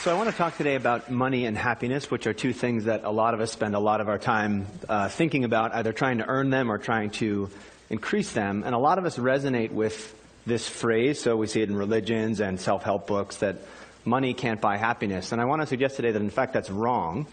So I want to talk today about money and happiness, which are two things that a lot of us spend a lot of our time uh, thinking about, either trying to earn them or trying to increase them. And a lot of us resonate with this phrase, so we see it in religions and self-help books, that money can't buy happiness. And I want to suggest today that in fact that's wrong,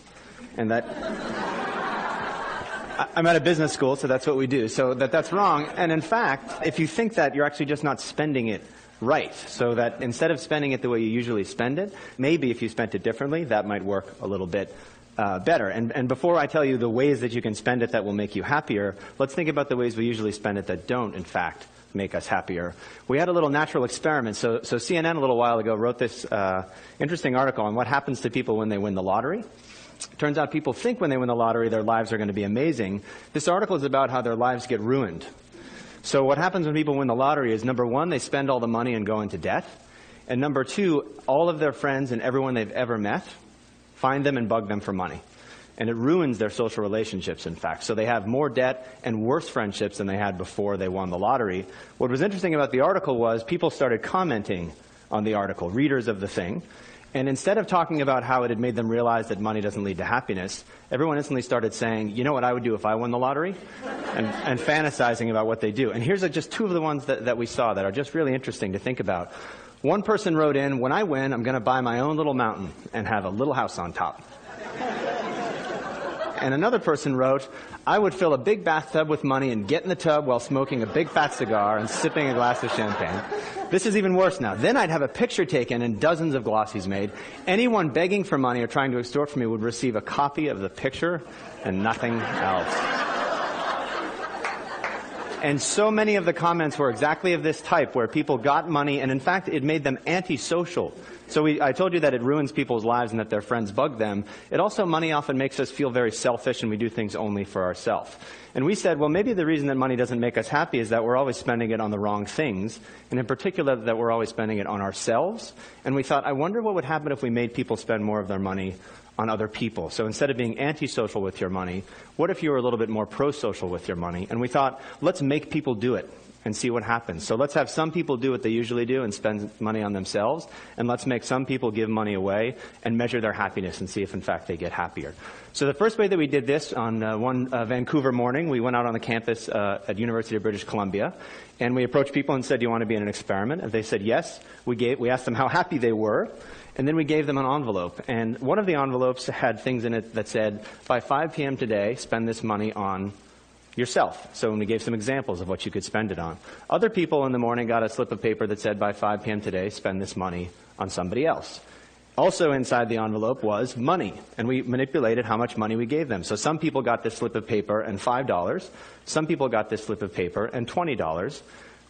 and that I'm at a business school, so that's what we do. So that that's wrong. And in fact, if you think that, you're actually just not spending it right. So that instead of spending it the way you usually spend it, maybe if you spent it differently, that might work a little bit uh, better. And, and before I tell you the ways that you can spend it that will make you happier, let's think about the ways we usually spend it that don't, in fact, make us happier. We had a little natural experiment. So, so CNN a little while ago wrote this uh, interesting article on what happens to people when they win the lottery. Turns out people think when they win the lottery their lives are going to be amazing. This article is about how their lives get ruined so what happens when people win the lottery is number one, they spend all the money and go into debt. And number two, all of their friends and everyone they've ever met find them and bug them for money. And it ruins their social relationships, in fact. So they have more debt and worse friendships than they had before they won the lottery. What was interesting about the article was people started commenting on the article, readers of the thing. And instead of talking about how it had made them realize that money doesn't lead to happiness, everyone instantly started saying, you know what I would do if I won the lottery? And, and fantasizing about what they do. And here's just two of the ones that, that we saw that are just really interesting to think about. One person wrote in, when I win, I'm going to buy my own little mountain and have a little house on top. and another person wrote, I would fill a big bathtub with money and get in the tub while smoking a big fat cigar and sipping a glass of champagne. This is even worse now. Then I'd have a picture taken and dozens of glossies made. Anyone begging for money or trying to extort from me would receive a copy of the picture and nothing else. And so many of the comments were exactly of this type, where people got money, and in fact, it made them antisocial. So we, I told you that it ruins people's lives and that their friends bug them. It also, money often makes us feel very selfish and we do things only for ourselves. And we said, well, maybe the reason that money doesn't make us happy is that we're always spending it on the wrong things, and in particular that we're always spending it on ourselves. And we thought, I wonder what would happen if we made people spend more of their money on other people. So instead of being antisocial with your money, what if you were a little bit more pro-social with your money? And we thought, let's make people do it and see what happens. So let's have some people do what they usually do and spend money on themselves, and let's make some people give money away and measure their happiness and see if in fact they get happier. So the first way that we did this on uh, one uh, Vancouver morning, we went out on the campus uh, at University of British Columbia, and we approached people and said, "Do you want to be in an experiment?" And they said yes. We gave, we asked them how happy they were. And then we gave them an envelope. And one of the envelopes had things in it that said, by 5 p.m. today, spend this money on yourself. So we gave some examples of what you could spend it on. Other people in the morning got a slip of paper that said by 5 p.m. today, spend this money on somebody else. Also inside the envelope was money, and we manipulated how much money we gave them. So some people got this slip of paper and $5. Some people got this slip of paper and $20.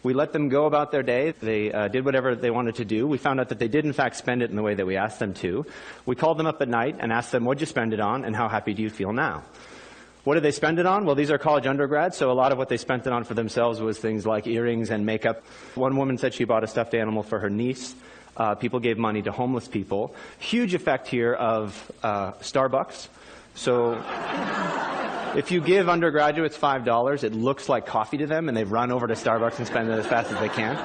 We let them go about their day. They uh, did whatever they wanted to do. We found out that they did in fact spend it in the way that we asked them to. We called them up at night and asked them, what'd you spend it on and how happy do you feel now? What did they spend it on? Well, these are college undergrads, so a lot of what they spent it on for themselves was things like earrings and makeup. One woman said she bought a stuffed animal for her niece. Uh, people gave money to homeless people. Huge effect here of uh, Starbucks. So if you give undergraduates $5, it looks like coffee to them, and they run over to Starbucks and spend it as fast as they can.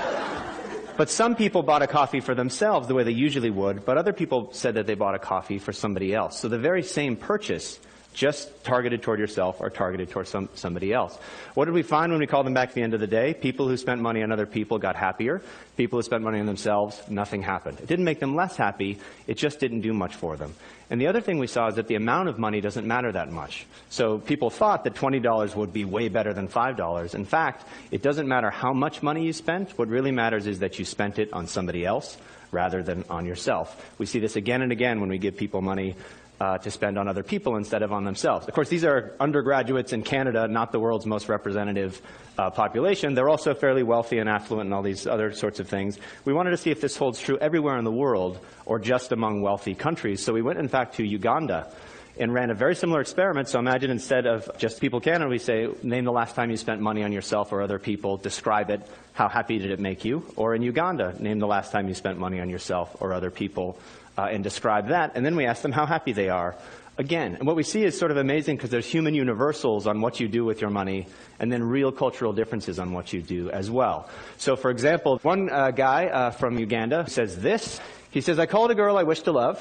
But some people bought a coffee for themselves the way they usually would, but other people said that they bought a coffee for somebody else. So the very same purchase just targeted toward yourself or targeted toward some, somebody else. What did we find when we called them back at the end of the day? People who spent money on other people got happier. People who spent money on themselves, nothing happened. It didn't make them less happy, it just didn't do much for them. And the other thing we saw is that the amount of money doesn't matter that much. So people thought that $20 would be way better than $5. In fact, it doesn't matter how much money you spent. What really matters is that you spent it on somebody else rather than on yourself. We see this again and again when we give people money uh, to spend on other people instead of on themselves. Of course, these are undergraduates in Canada, not the world's most representative uh, population. They're also fairly wealthy and affluent and all these other sorts of things. We wanted to see if this holds true everywhere in the world or just among wealthy countries. So we went, in fact, to Uganda and ran a very similar experiment. So imagine instead of just people Canada, we say, name the last time you spent money on yourself or other people, describe it, how happy did it make you? Or in Uganda, name the last time you spent money on yourself or other people, uh, and describe that. And then we ask them how happy they are. Again, and what we see is sort of amazing because there's human universals on what you do with your money and then real cultural differences on what you do as well. So for example, one uh, guy uh, from Uganda says this, He says, I called a girl I wish to love.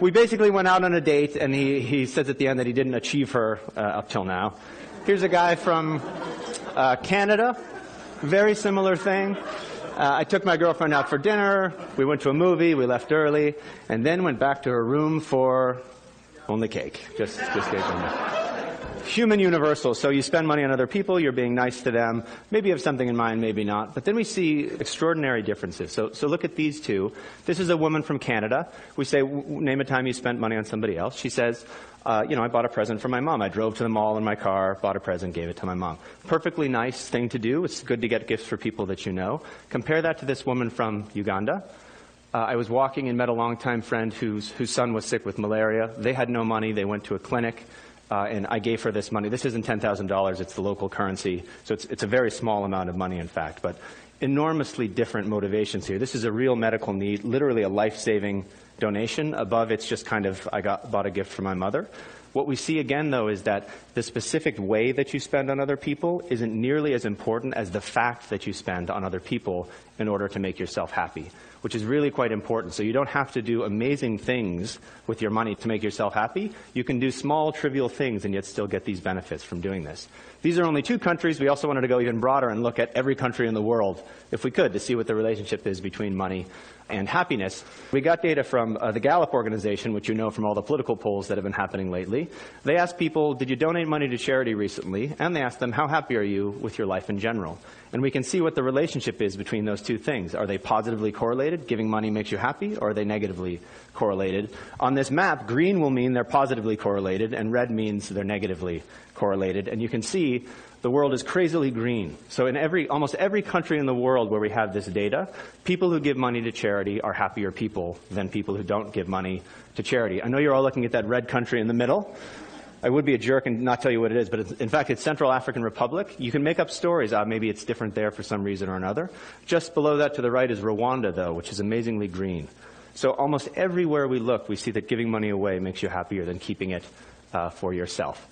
We basically went out on a date, and he, he says at the end that he didn't achieve her uh, up till now. Here's a guy from uh, Canada, very similar thing. Uh, I took my girlfriend out for dinner. We went to a movie. We left early, and then went back to her room for only cake. Just, just cake human universal. So you spend money on other people, you're being nice to them. Maybe you have something in mind, maybe not. But then we see extraordinary differences. So, so look at these two. This is a woman from Canada. We say, name a time you spent money on somebody else. She says, uh, you know, I bought a present for my mom. I drove to the mall in my car, bought a present, gave it to my mom. Perfectly nice thing to do. It's good to get gifts for people that you know. Compare that to this woman from Uganda. Uh, I was walking and met a longtime friend whose, whose son was sick with malaria. They had no money. They went to a clinic uh, and I gave her this money. This isn't $10,000, it's the local currency. So it's, it's a very small amount of money, in fact, but enormously different motivations here. This is a real medical need, literally a life saving donation. Above, it's just kind of, I got, bought a gift for my mother. What we see again, though, is that the specific way that you spend on other people isn't nearly as important as the fact that you spend on other people in order to make yourself happy which is really quite important. So you don't have to do amazing things with your money to make yourself happy. You can do small, trivial things and yet still get these benefits from doing this. These are only two countries. We also wanted to go even broader and look at every country in the world, if we could, to see what the relationship is between money and happiness. We got data from uh, the Gallup organization, which you know from all the political polls that have been happening lately. They asked people, did you donate money to charity recently? And they asked them, how happy are you with your life in general? And we can see what the relationship is between those two things. Are they positively correlated? Giving money makes you happy, or are they negatively correlated? On this map, green will mean they're positively correlated, and red means they're negatively correlated. And you can see the world is crazily green. So in every, almost every country in the world where we have this data, people who give money to charity are happier people than people who don't give money to charity. I know you're all looking at that red country in the middle. I would be a jerk and not tell you what it is, but in fact, it's Central African Republic. You can make up stories. Uh, maybe it's different there for some reason or another. Just below that to the right is Rwanda, though, which is amazingly green. So almost everywhere we look, we see that giving money away makes you happier than keeping it uh, for yourself.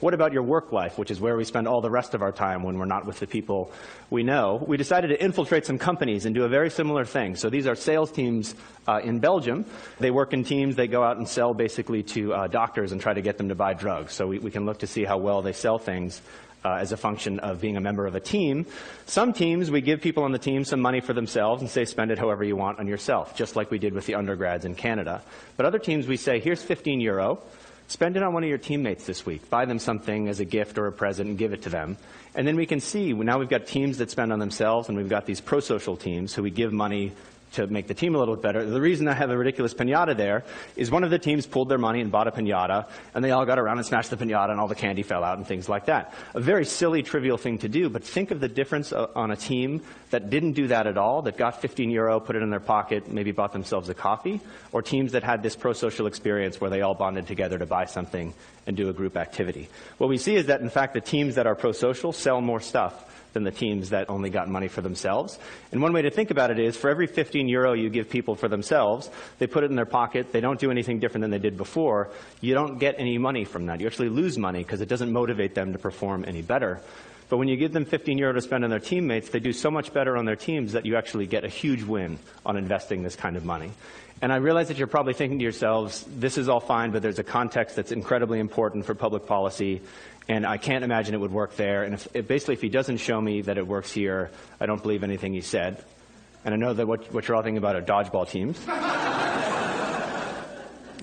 What about your work life, which is where we spend all the rest of our time when we're not with the people we know? We decided to infiltrate some companies and do a very similar thing. So these are sales teams uh, in Belgium. They work in teams. They go out and sell basically to uh, doctors and try to get them to buy drugs. So we, we can look to see how well they sell things uh, as a function of being a member of a team. Some teams, we give people on the team some money for themselves and say, spend it however you want on yourself, just like we did with the undergrads in Canada. But other teams, we say, here's 15 euro. Spend it on one of your teammates this week. Buy them something as a gift or a present and give it to them. And then we can see, now we've got teams that spend on themselves and we've got these pro-social teams who we give money to make the team a little bit better. The reason I have a ridiculous pinata there is one of the teams pulled their money and bought a pinata, and they all got around and smashed the pinata, and all the candy fell out and things like that. A very silly, trivial thing to do, but think of the difference uh, on a team that didn't do that at all, that got 15 euro, put it in their pocket, maybe bought themselves a coffee, or teams that had this pro-social experience where they all bonded together to buy something and do a group activity. What we see is that, in fact, the teams that are pro-social sell more stuff than the teams that only got money for themselves. And one way to think about it is for every 15 euro you give people for themselves, they put it in their pocket, they don't do anything different than they did before, you don't get any money from that. You actually lose money because it doesn't motivate them to perform any better. But when you give them 15 euro to spend on their teammates, they do so much better on their teams that you actually get a huge win on investing this kind of money. And I realize that you're probably thinking to yourselves, this is all fine, but there's a context that's incredibly important for public policy and I can't imagine it would work there. And if, basically, if he doesn't show me that it works here, I don't believe anything he said. And I know that what, what you're all thinking about are dodgeball teams.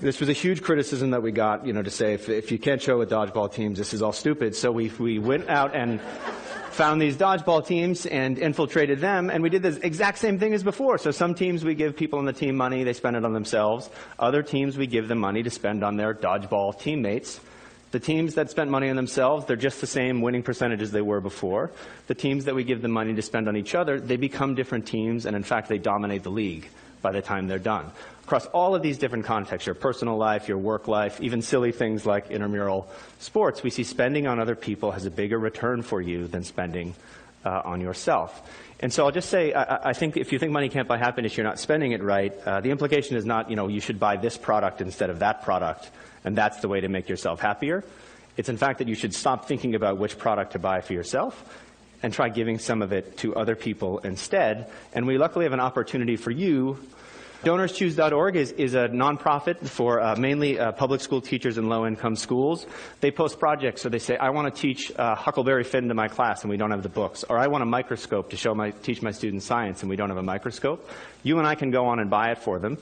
this was a huge criticism that we got, you know, to say if, if you can't show with dodgeball teams, this is all stupid. So we, we went out and found these dodgeball teams and infiltrated them, and we did the exact same thing as before. So some teams we give people on the team money, they spend it on themselves. Other teams we give them money to spend on their dodgeball teammates. The teams that spent money on themselves, they're just the same winning percentage as they were before. The teams that we give them money to spend on each other, they become different teams, and in fact, they dominate the league by the time they're done. Across all of these different contexts, your personal life, your work life, even silly things like intramural sports, we see spending on other people has a bigger return for you than spending uh, on yourself. And so I'll just say, I, I, think if you think money can't buy happiness, you're not spending it right. Uh, the implication is not, you know, you should buy this product instead of that product and that's the way to make yourself happier. It's in fact that you should stop thinking about which product to buy for yourself and try giving some of it to other people instead. And we luckily have an opportunity for you DonorsChoose.org is, is a nonprofit for uh, mainly uh, public school teachers in low income schools. They post projects, so they say, I want to teach uh, Huckleberry Finn to my class and we don't have the books. Or I want a microscope to show my, teach my students science and we don't have a microscope. You and I can go on and buy it for them.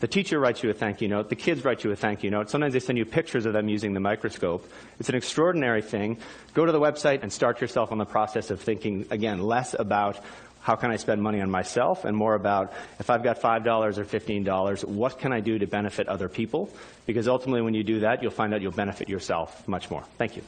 The teacher writes you a thank you note. The kids write you a thank you note. Sometimes they send you pictures of them using the microscope. It's an extraordinary thing. Go to the website and start yourself on the process of thinking, again, less about how can I spend money on myself and more about if I've got $5 or $15, what can I do to benefit other people? Because ultimately when you do that, you'll find out you'll benefit yourself much more. Thank you.